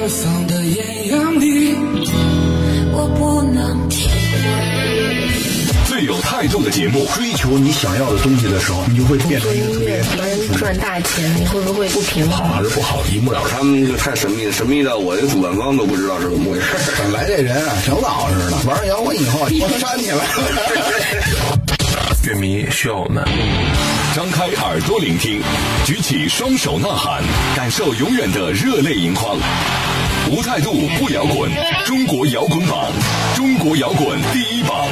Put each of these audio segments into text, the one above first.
远方的艳阳里，我不能体会。最有态度的节目，追求你想要的东西的时候，你就会变成一个特别能赚大钱，你会不会不平衡好？还是不好，一目了然。他们就太神秘了，神秘到我这主办方都不知道是怎么回事。本来这人啊，挺老实的，玩摇滚以后，我扇起来了。乐迷需要我们。张开耳朵聆听，举起双手呐喊，感受永远的热泪盈眶。无态度不摇滚，中国摇滚榜，中国摇滚第一榜。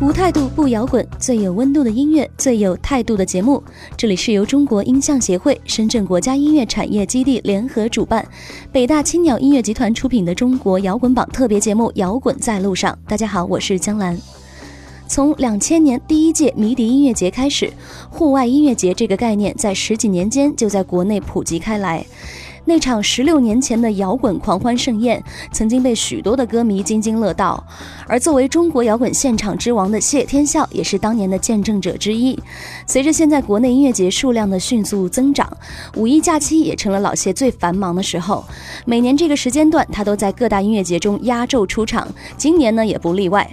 无态度不摇滚，最有温度的音乐，最有态度的节目。这里是由中国音像协会、深圳国家音乐产业基地联合主办，北大青鸟音乐集团出品的中国摇滚榜特别节目《摇滚在路上》。大家好，我是江兰。从两千年第一届迷笛音乐节开始，户外音乐节这个概念在十几年间就在国内普及开来。那场十六年前的摇滚狂欢盛宴，曾经被许多的歌迷津津乐道。而作为中国摇滚现场之王的谢天笑，也是当年的见证者之一。随着现在国内音乐节数量的迅速增长，五一假期也成了老谢最繁忙的时候。每年这个时间段，他都在各大音乐节中压轴出场，今年呢也不例外。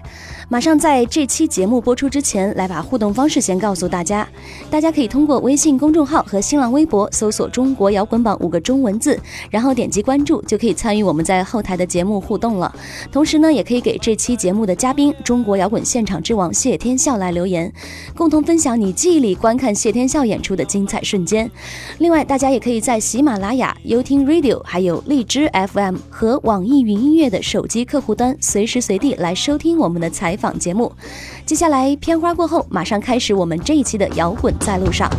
马上在这期节目播出之前，来把互动方式先告诉大家。大家可以通过微信公众号和新浪微博搜索“中国摇滚榜”五个中文字，然后点击关注，就可以参与我们在后台的节目互动了。同时呢，也可以给这期节目的嘉宾——中国摇滚现场之王谢天笑来留言，共同分享你记忆里观看谢天笑演出的精彩瞬间。另外，大家也可以在喜马拉雅、优听 Radio、还有荔枝 FM 和网易云音乐的手机客户端，随时随地来收听我们的采访节目。接下来片花过后，马上开始我们这一期的摇滚在路上。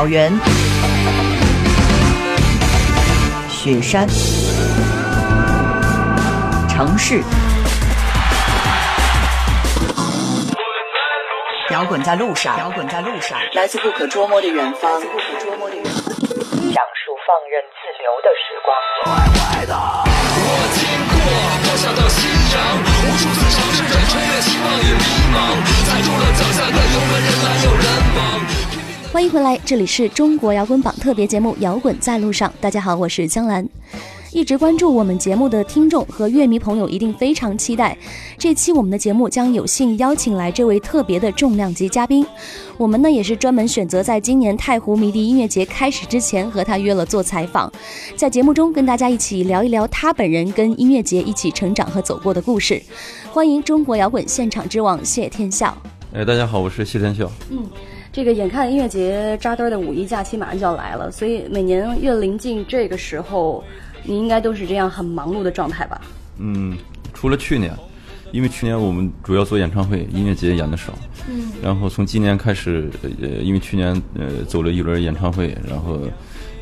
草原、雪山、城市，摇滚在路上，摇滚在路上，来自不可捉摸的远方，欢迎回来，这里是中国摇滚榜特别节目《摇滚在路上》。大家好，我是江兰。一直关注我们节目的听众和乐迷朋友一定非常期待，这期我们的节目将有幸邀请来这位特别的重量级嘉宾。我们呢也是专门选择在今年太湖迷笛音乐节开始之前和他约了做采访，在节目中跟大家一起聊一聊他本人跟音乐节一起成长和走过的故事。欢迎中国摇滚现场之王谢天笑。哎，大家好，我是谢天笑。嗯，这个眼看音乐节扎堆儿的五一假期马上就要来了，所以每年越临近这个时候，你应该都是这样很忙碌的状态吧？嗯，除了去年，因为去年我们主要做演唱会，音乐节演的少。嗯，然后从今年开始，呃，因为去年呃走了一轮演唱会，然后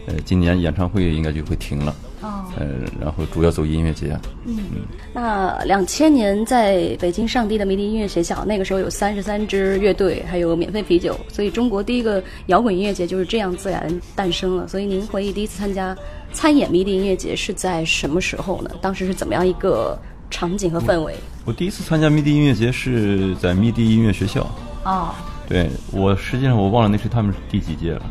呃今年演唱会应该就会停了。哦，呃，然后主要走音乐节。嗯，嗯那两千年在北京上地的迷笛音乐学校，那个时候有三十三支乐队，还有免费啤酒，所以中国第一个摇滚音乐节就是这样自然诞生了。所以您回忆第一次参加参演迷笛音乐节是在什么时候呢？当时是怎么样一个场景和氛围？我第一次参加迷笛音乐节是在迷笛音乐学校。哦，对我实际上我忘了那是他们第几届了，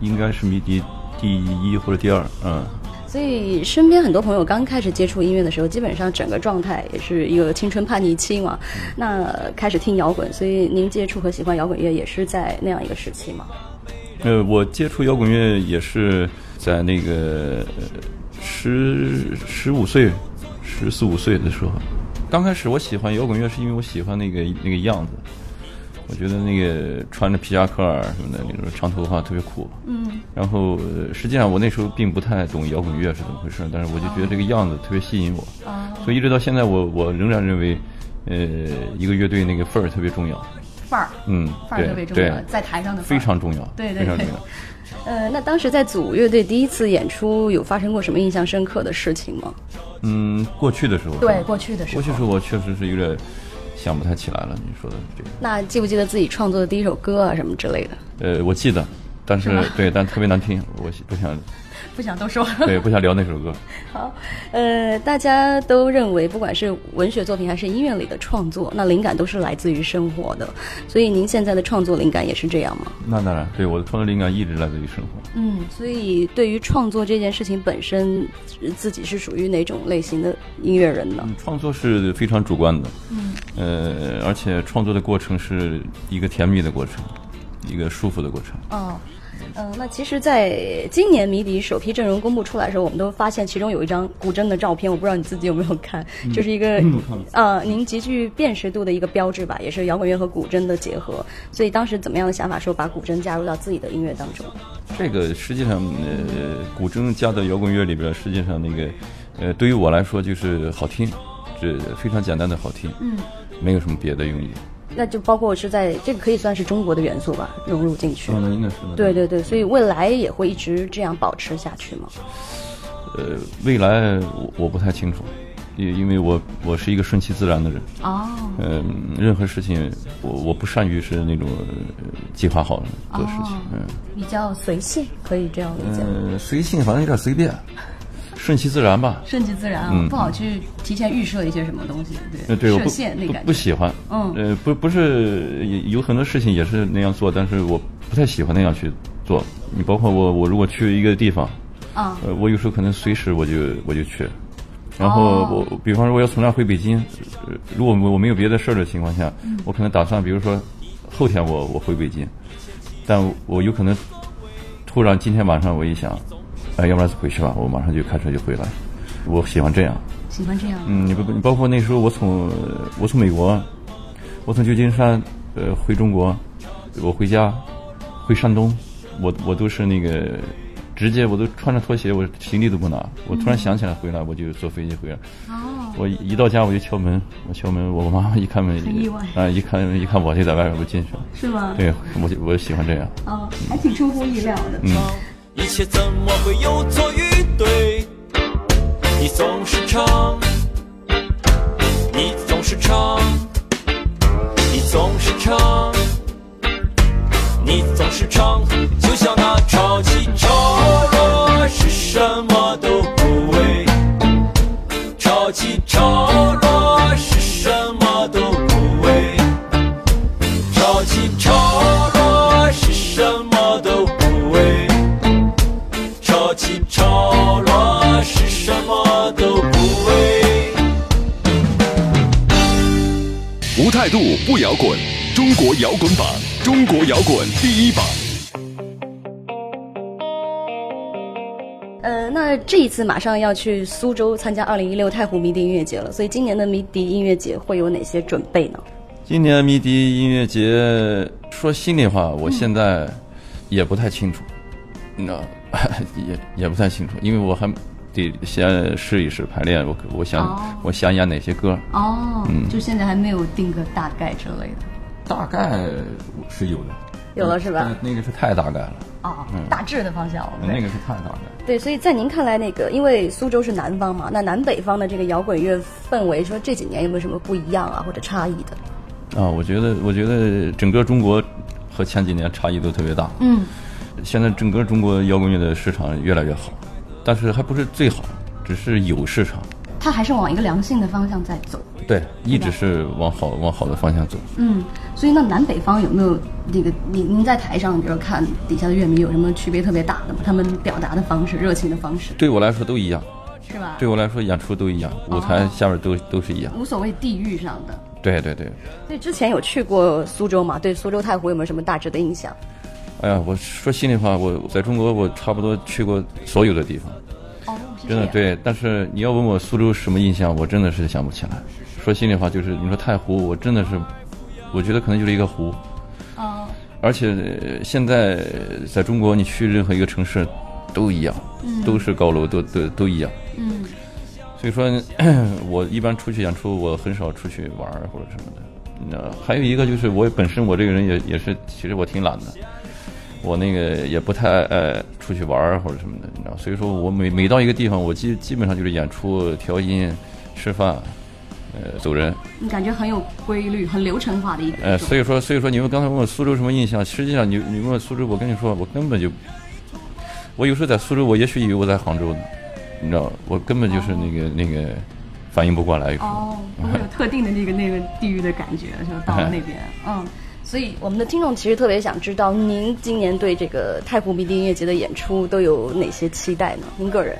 应该是迷笛第一或者第二。嗯。所以身边很多朋友刚开始接触音乐的时候，基本上整个状态也是一个青春叛逆期嘛。那开始听摇滚，所以您接触和喜欢摇滚乐也是在那样一个时期吗？呃，我接触摇滚乐也是在那个呃十十五岁、十四五岁的时候。刚开始我喜欢摇滚乐，是因为我喜欢那个那个样子。我觉得那个穿着皮夹克儿什么的那种长头发特别酷。嗯，然后呃实际上我那时候并不太懂摇滚乐是怎么回事，但是我就觉得这个样子特别吸引我，啊，所以一直到现在我我仍然认为，呃，一个乐队那个范儿特别重要。范儿，嗯，范儿特别重要，在台上的非常重要，对对对非常重要。呃，那当时在组乐队第一次演出，有发生过什么印象深刻的事情吗？嗯，过去的时候，对，过去的时候。过去时候我确实是有点想不太起来了。你说的这个，那记不记得自己创作的第一首歌啊，什么之类的？呃，我记得，但是吗对，但特别难听，我不想，不想 多说。对，不想聊那首歌。好，呃，大家都认为，不管是文学作品还是音乐里的创作，那灵感都是来自于生活的。所以您现在的创作灵感也是这样吗？那当然，对我的创作灵感一直来自于生活。嗯，所以对于创作这件事情本身，呃自己是属于哪种类型的音乐人呢？嗯创作是非常主观的，嗯，呃，而且创作的过程是一个甜蜜的过程，一个舒服的过程。哦，嗯、那其实，在今年迷笛首批阵容公布出来的时候，我们都发现其中有一张古筝的照片，我不知道你自己有没有看，就是一个嗯呃，您极具辨识度的一个标志吧，也是摇滚乐和古筝的结合。所以当时怎么样的想法，说把古筝加入到自己的音乐当中？这个实际上，呃，古筝加到摇滚乐里边，实际上那个，呃，对于我来说就是好听，这非常简单的好听，嗯，没有什么别的用意。那就包括是在这个可以算是中国的元素吧，融入进去。嗯，那应该是的。对对对，所以未来也会一直这样保持下去吗？呃，未来我我不太清楚，因因为我我是一个顺其自然的人，哦，嗯、任何事情我我不善于是那种、呃计划好做事情，哦嗯比较随性，可以这样理解吗。呃，随性反正有点随便，顺其自然吧。顺其自然啊，嗯。不好去提前预设一些什么东西，对呃，对，我设限那感觉。不喜欢，嗯。呃，不不是有有很多事情也是那样做，但是我不太喜欢那样去做。你包括我，我如果去一个地方，啊。呃，我有时候可能随时我就我就去，然后哦。我比方说我要从那儿回北京，呃如果我我没有别的事儿的情况下，嗯。我可能打算比如说后天我我回北京，但我有可能突然今天晚上我一想，哎，要不然回去吧，我马上就开车就回来，我喜欢这样。喜欢这样。嗯，你不，你包括那时候我从呃我从美国，我从旧金山呃回中国，我回家回山东，我我都是那个直接我都穿着拖鞋，我行李都不拿。我突然想起来回来，我就坐飞机回来。哦，我一到家我就敲门，我敲门，我妈妈一开门很意外啊，一看一看我就在外面，我进去了。是吗？对，我就我喜欢这样。哦，还挺出乎意料的。嗯，一切怎么会有错与对？你总是唱，你总是唱，你总是唱，你总是唱，就像那潮起潮落是什么态度不摇滚，中国摇滚榜，中国摇滚第一榜。呃，那这一次马上要去苏州参加二零一六太湖迷笛音乐节了，所以今年的迷笛音乐节会有哪些准备呢？今年迷笛音乐节，说心里话，我现在也不太清楚，那、也也不太清楚，因为我还得先试一试排练，我我想、哦我想演哪些歌，哦，嗯就现在还没有定个大概之类的。大概是有的，有了是吧但那个是太大概了，哦，大致的方向。对那个是太大概。对，所以在您看来，那个因为苏州是南方嘛，那南北方的这个摇滚乐氛围，说这几年有没有什么不一样啊，或者差异的？啊，我觉得，我觉得整个中国和前几年差异都特别大。嗯，现在整个中国摇滚乐的市场越来越好，但是还不是最好，只是有市场。它还是往一个良性的方向在走。对，一直是往好往好的方向走。嗯，所以那南北方有没有那个您您在台上，比如看底下的乐迷有什么区别特别大的吗？他们表达的方式、热情的方式，对我来说都一样，是吧？对我来说演出都一样，舞台下面都都是一样。无所谓地域上的。对对对，所以之前有去过苏州嘛？对苏州太湖有没有什么大致的印象？哎呀，我说心里话，我在中国我差不多去过所有的地方，哦，真的对。但是你要问我苏州什么印象，我真的是想不起来。说心里话，就是你说太湖，我真的是，我觉得可能就是一个湖，哦，而且呃现在在中国，你去任何一个城市都一样，嗯都是高楼，都都都一样。嗯所以说，我一般出去演出，我很少出去玩或者什么的。那还有一个就是，我本身我这个人也也是，其实我挺懒的，我那个也不太爱爱出去玩儿或者什么的，你知道。所以说我每每到一个地方，我基基本上就是演出、调音、吃饭，呃，走人。你感觉很有规律、很流程化的一个。呃，所以说，所以说你们刚才问我苏州什么印象，实际上你你问我苏州，我跟你说，我根本就，我有时候在苏州，我也许以为我在杭州呢，你知道，我根本就是那个、那个反应不过来。哦，不会有特定的那个那个地域的感觉，就？到了那边，嗯。所以我们的听众其实特别想知道，您今年对这个太湖迷笛音乐节的演出都有哪些期待呢？您个人？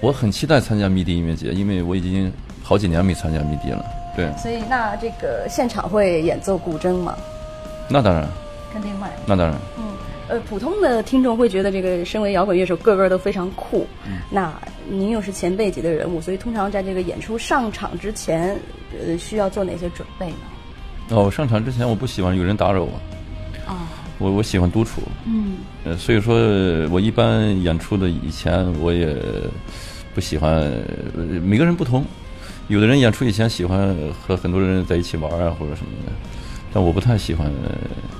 我很期待参加迷笛音乐节，因为我已经好几年没参加迷笛了。对，所以那这个现场会演奏古筝吗？那当然，肯定会。那当然。嗯，呃，普通的听众会觉得这个身为摇滚乐手，个个都非常酷。嗯那您又是前辈级的人物，所以通常在这个演出上场之前，呃，需要做哪些准备呢？哦，上场之前我不喜欢有人打扰我，啊，我我喜欢独处。嗯呃，所以说我一般演出的以前我也不喜欢，呃每个人不同，有的人演出以前喜欢和很多人在一起玩啊或者什么的，但我不太喜欢呃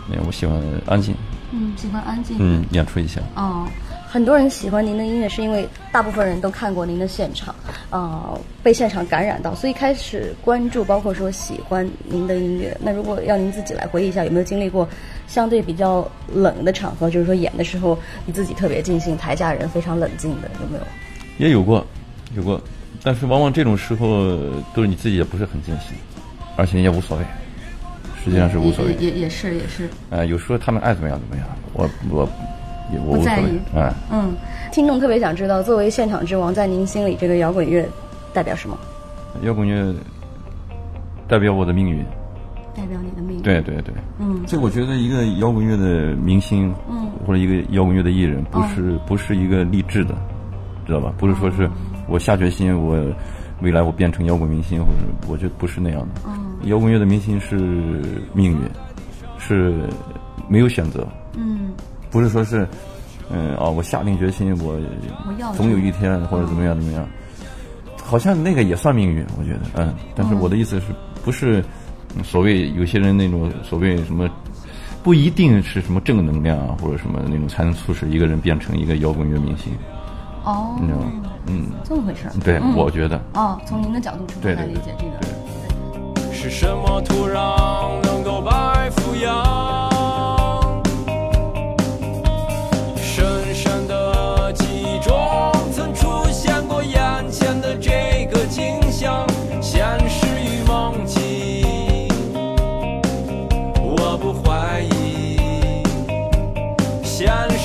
那样，我喜欢安静。嗯，喜欢安静。嗯，演出以前。哦，很多人喜欢您的音乐，是因为大部分人都看过您的现场，啊、被现场感染到，所以开始关注，包括说喜欢您的音乐。那如果要您自己来回忆一下，有没有经历过相对比较冷的场合，就是说演的时候你自己特别尽兴，台下人非常冷静的，有没有？也有过，有过，但是往往这种时候都是你自己也不是很尽兴，而且也无所谓，实际上是无所谓。也也也是也是。呃，有时候他们爱怎么样怎么样，我我也我无所谓不在意。哎、嗯，听众特别想知道，作为现场之王，在您心里这个摇滚乐代表什么？摇滚乐代表我的命运。代表你的命运。对对对，嗯这我觉得一个摇滚乐的明星，嗯或者一个摇滚乐的艺人，不是、不是一个励志的，知道吧？不是说是我下决心，我未来我变成摇滚明星，或者我觉得不是那样的。嗯摇滚乐的明星是命运，是没有选择，嗯不是说是，嗯哦，我下定决心，我我要总有一天或者怎么样怎么样，好像那个也算命运，我觉得，嗯。但是我的意思是不是嗯所谓有些人那种所谓什么，不一定是什么正能量啊或者什么那种才能促使一个人变成一个摇滚乐明星，哦你知道吗？嗯，这么回事儿。对，嗯我觉得，哦，从您的角度出发对对来理解这个。是什么土壤能够白富阳？现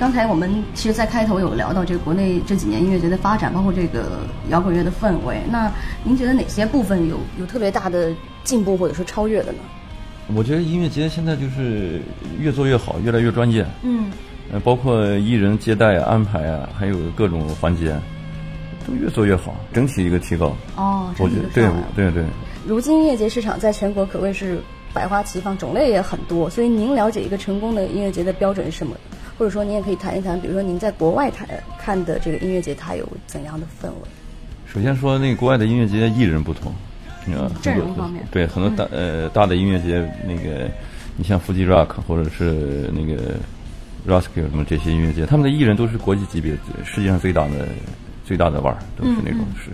刚才我们其实，在开头有聊到这个国内这几年音乐节的发展，包括这个摇滚乐的氛围。那您觉得哪些部分有有特别大的进步或者说超越的呢？我觉得音乐节现在就是越做越好，越来越专业。嗯呃，包括艺人接待啊、安排啊，还有各种环节，都越做越好，整体一个提高。哦，我觉得对对对，如今音乐节市场在全国可谓是百花齐放，种类也很多。所以您了解一个成功的音乐节的标准是什么？或者说您也可以谈一谈，比如说您在国外谈看的这个音乐节，它有怎样的氛围？首先说那个国外的音乐节艺人不同，你知道阵容方面。对很多大、呃大的音乐节，那个你像腹肌 rock 或者是那个 Roskilde 什么这些音乐节，他们的艺人都是国际级别，世界上最大的最大的腕儿，都是那种是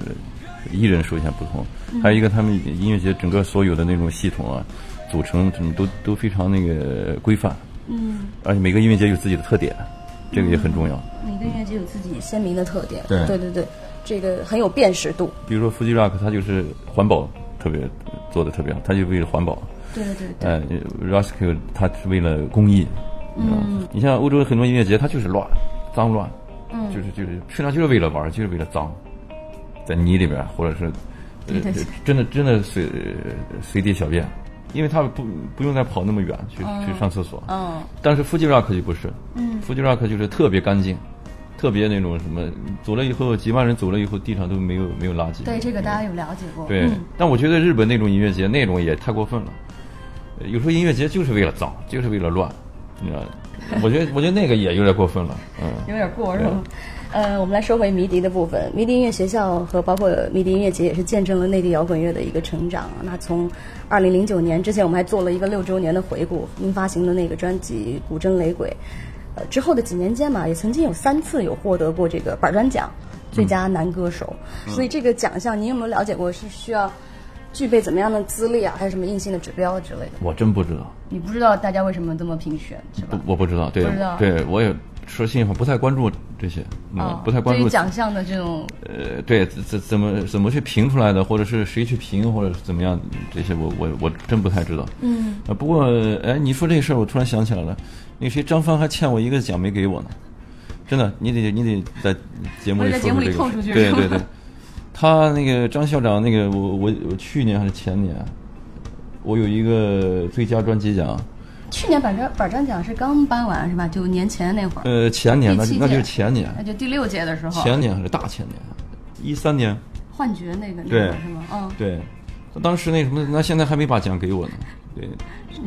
艺人首先不同，还有一个他们音乐节整个所有的那种系统啊，组成什么都都非常那个规范，嗯，而且每个音乐节有自己的特点，这个也很重要。每个音乐节有自己鲜明的特点，对对对对，这个很有辨识度。比如说 Fuji Rock，它就是环保特别做的特别好，它就为了环保。对对对，呃 r o s k i l 它是为了公益。嗯，你像欧洲很多音乐节，它就是乱，脏乱，嗯，就是就是，实际上就是为了玩，就是为了脏，在泥里边或者是，对对对真的真的随随地小便，因为他们不不用再跑那么远去去上厕所。嗯但是 Fuji Rock 就不是，嗯，Fuji Rock 就是特别干净，特别那种什么，走了以后几万人走了以后，地上都没有没有垃圾。对这个大家有了解过。对嗯，但我觉得日本那种音乐节那种也太过分了。呃有时候音乐节就是为了脏，就是为了乱，你知道？我觉得我觉得那个也有点过分了，嗯。有点过是吗？呃，我们来说回迷笛的部分。迷笛音乐学校和包括迷笛音乐节也是见证了内地摇滚乐的一个成长。那从二零零九年之前，我们还做了一个六周年的回顾，您发行的那个专辑《古筝雷鬼》，呃，之后的几年间嘛，也曾经有三次有获得过这个板砖奖最佳男歌手。所以这个奖项，您有没有了解过？是需要具备怎么样的资历啊？还有什么硬性的指标之类的？我真不知道，你不知道大家为什么这么评选是吧？不，我不知道，对不知道，对我也说心里话，不太关注这些，嗯，啊，不太关注对于奖项的这种呃，对，怎怎怎么怎么去评出来的，或者是谁去评，或者是怎么样，这些我我我真不太知道。嗯，啊，不过哎，你说这事儿，我突然想起来了，那谁张帆还欠我一个奖没给我呢，真的，你得你得在节目里说我在节目里说这个事透出去 对对对，他那个张校长那个我我我去年还是前年，我有一个最佳专辑奖，去年板砖板砖奖是刚颁完是吧？就年前那会儿，呃，前年那就那就是前年，那就第六届的时候，前年还是大前年，一三年。幻觉那个那对。是吗？嗯，对，当时那什么，那现在还没把奖给我呢。对，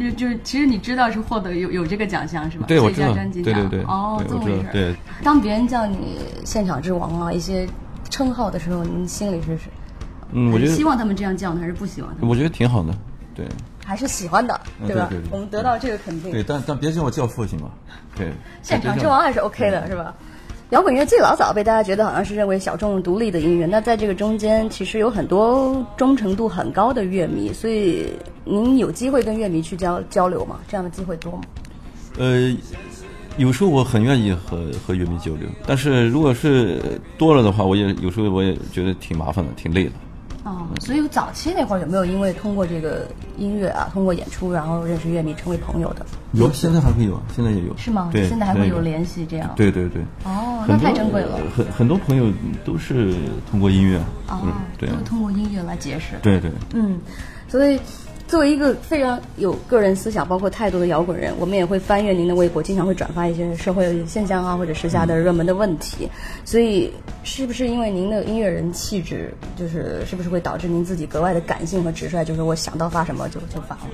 就就是其实你知道是获得有有这个奖项是吧？对我知道。专辑奖。对对对。哦，这么回事对，当别人叫你现场之王啊一些称号的时候，您心里是是嗯，我觉得希望他们这样叫呢，还是不希望他们？我觉得挺好的。对，还是喜欢的，对吧？对对对我们得到这个肯定。对，但但别叫我叫父亲嘛？对，现场之王还是 OK 的，是吧？摇滚乐最老早被大家觉得好像是认为小众独立的音乐，那在这个中间其实有很多忠诚度很高的乐迷，所以您有机会跟乐迷去交交流吗？这样的机会多吗？呃，有时候我很愿意和和乐迷交流，但是如果是多了的话，我也有时候我也觉得挺麻烦的，挺累的。哦，所以早期那会儿有没有因为通过这个音乐啊，通过演出，然后认识乐迷，成为朋友的？有，现在还会有，现在也有。是吗？对，现在还会有。联系这样？对对对。哦，那太珍贵了。很很多朋友都是通过音乐。哦嗯，对都通过音乐来结识。对对。嗯，所以作为一个非常有个人思想包括态度的摇滚人，我们也会翻阅您的微博，经常会转发一些社会现象啊，或者时下的热门的问题。所以，是不是因为您的音乐人气质，就是是不是会导致您自己格外的感性和直率？就是我想到发什么就就发了，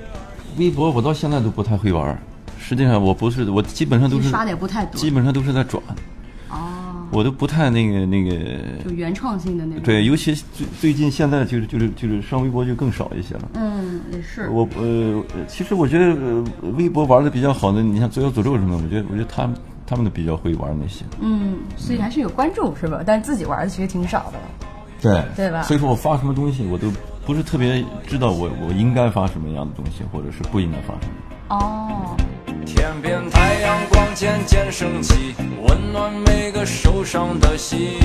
微博我到现在都不太会玩儿，实际上我不是，我基本上都是你刷的也不太多基本上都是在转，哦，我都不太那个那个。就原创性的那种。对，尤其最最近现在就是就是就是上微博就更少一些了。嗯，也是。我呃，其实我觉得、呃、微博玩的比较好的，你像左小诅咒什么的，我觉得我觉得他们他们都比较会玩那些。嗯，所以还是有关注是吧？但是自己玩的其实挺少的。对对吧所以说我发什么东西，我都不是特别知道我我应该发什么样的东西，或者是不应该发什么。哦，天边渐渐升起，温暖每个受伤的心。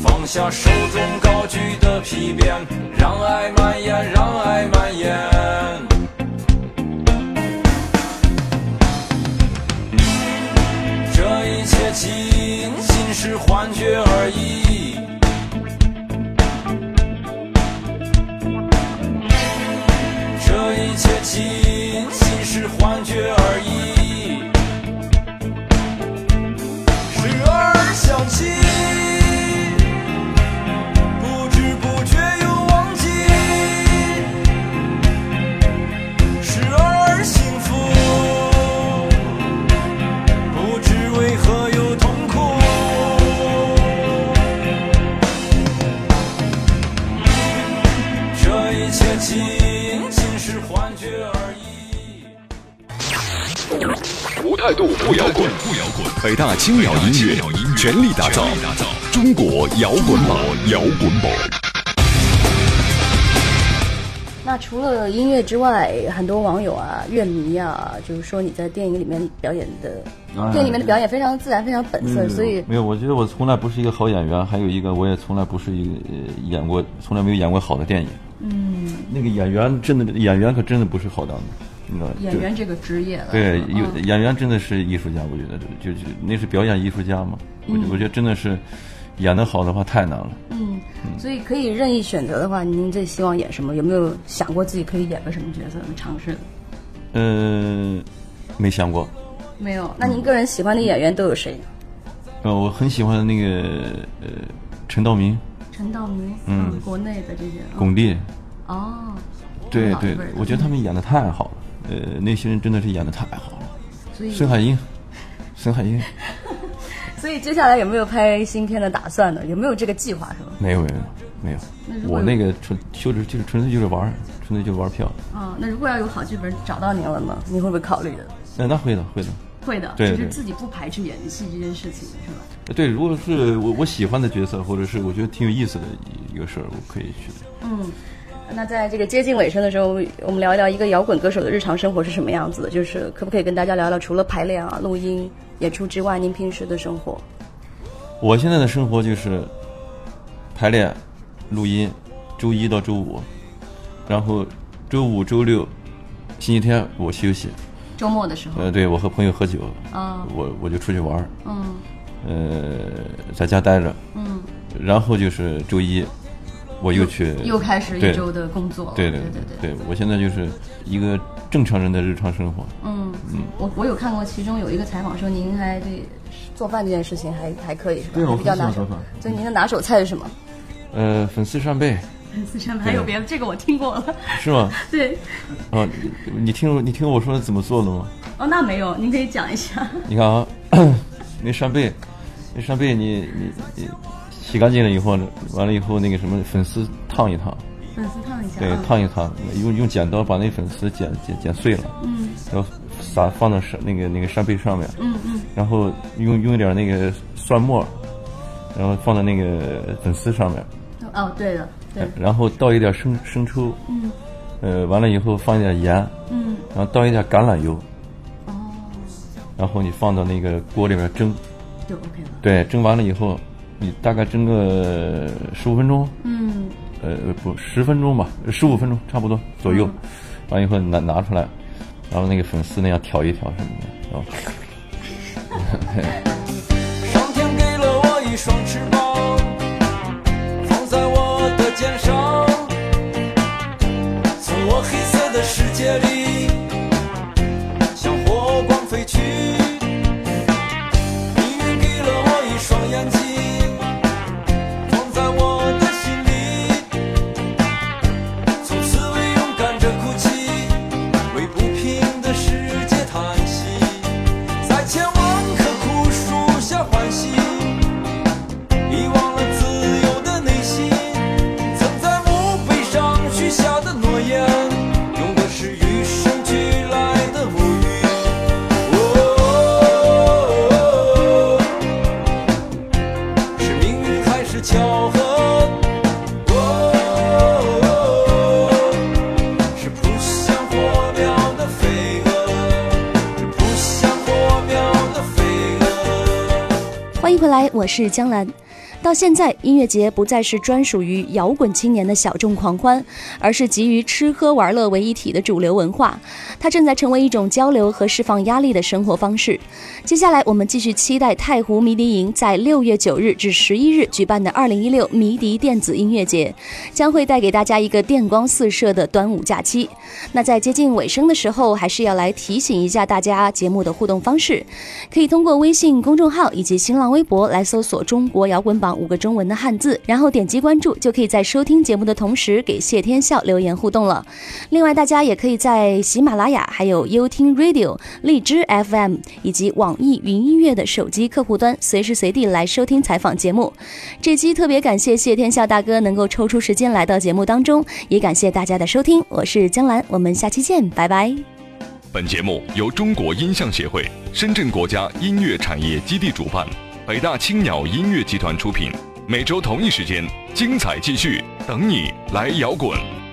放下手中高举的皮鞭，让爱蔓延，让爱蔓延。这一切仅仅是幻觉而已。这一切仅是幻北大青鸟音乐全力打造中国摇滚榜，摇滚榜。那除了音乐之外，很多网友啊、乐迷啊，就是说你在电影里面表演的，哎电影里面的表演非常自然、非常本色，所以没有，我觉得我从来不是一个好演员，还有一个我也从来不是一个呃演过，从来没有演过好的电影。嗯，那个演员真的演员可真的不是好当的，你知道？演员这个职业了，对，嗯有演员真的是艺术家，我觉得就就那是表演艺术家嘛。我觉我觉得真的是演得好的话太难了。嗯，所以可以任意选择的话，您最希望演什么？有没有想过自己可以演个什么角色？尝试的？嗯、没想过。没有。那您个人喜欢的演员都有谁？呃，我很喜欢那个呃陈道明、陈道明，嗯国内的这些，嗯巩俐，哦，对对我觉得他们演的太好了。呃，那些人真的是演的太好了。所以孙海英，孙海英，所以接下来有没有拍新片的打算呢？有没有这个计划是吗？没有没有没有那，我那个纯就是就是纯粹就是玩，纯粹就是玩票。啊、那如果要有好剧本找到您了呢，您会不会考虑的？那那会的会的。会的，对对只是自己不排斥演戏这件事情，是吧？对，如果是我我喜欢的角色，或者是我觉得挺有意思的一个事儿，我可以去。嗯，那在这个接近尾声的时候，我们聊一聊一个摇滚歌手的日常生活是什么样子的，就是可不可以跟大家聊聊，除了排练啊、录音、演出之外，您平时的生活？我现在的生活就是排练、录音，周一到周五，然后周五、周六、星期天我休息。周末的时候，呃，对我和朋友喝酒，啊，我我就出去玩儿，嗯呃，在家待着，嗯，然后就是周一我又去又开始一周的工作了，对对对对，我现在就是一个正常人的日常生活。嗯嗯，我我有看过其中有一个采访说您还对做饭这件事情还还可以是吧？对我比较拿手。所以您的拿手菜是什么？呃，粉丝扇贝粉丝扇贝还有别的，这个我听过了。是吗？对，啊，你你听你听我说怎么做的吗？哦，那没有，您可以讲一下。你看啊，那扇贝，那扇贝你你你洗干净了以后，完了以后那个什么粉丝烫一烫，粉丝烫一下，对，啊。烫一烫，用用剪刀把那粉丝剪剪剪碎了，嗯。然后撒放到扇那个那个扇贝上面，嗯嗯。然后用用一点那个蒜末，然后放在那个粉丝上面，哦，对的，对，然后倒一点生生抽，嗯。呃，完了以后放一点盐，嗯，然后倒一点橄榄油，哦，然后你放到那个锅里面蒸，就 OK 了。对，蒸完了以后，你大概蒸个十五分钟，嗯呃，不，十分钟吧，十五分钟差不多左右，完以后拿拿出来，然后那个粉丝那样挑一挑什么的，然后。上天给了我一双翅膀，放在我的肩上，从我黑色的世界里我是江兰。到现在，音乐节不再是专属于摇滚青年的小众狂欢，而是集于吃喝玩乐为一体的主流文化。它正在成为一种交流和释放压力的生活方式。接下来，我们继续期待太湖迷笛营在六月九日至十一日举办的二零一六迷笛电子音乐节，将会带给大家一个电光四射的端午假期。那在接近尾声的时候，还是要来提醒一下大家节目的互动方式，可以通过微信公众号以及新浪微博来搜索“中国摇滚榜”五个中文的汉字，然后点击关注，就可以在收听节目的同时给谢天笑留言互动了。另外，大家也可以在喜马拉雅、还有优听 Radio、荔枝 FM 以及网易云音乐的手机客户端，随时随地来收听采访节目。这期特别感谢谢天笑大哥能够抽出时间来到节目当中，也感谢大家的收听。我是江兰，我们下期见，拜拜。本节目由中国音像协会、深圳国家音乐产业基地主办，北大青鸟音乐集团出品。每周同一时间，精彩继续，等你来摇滚。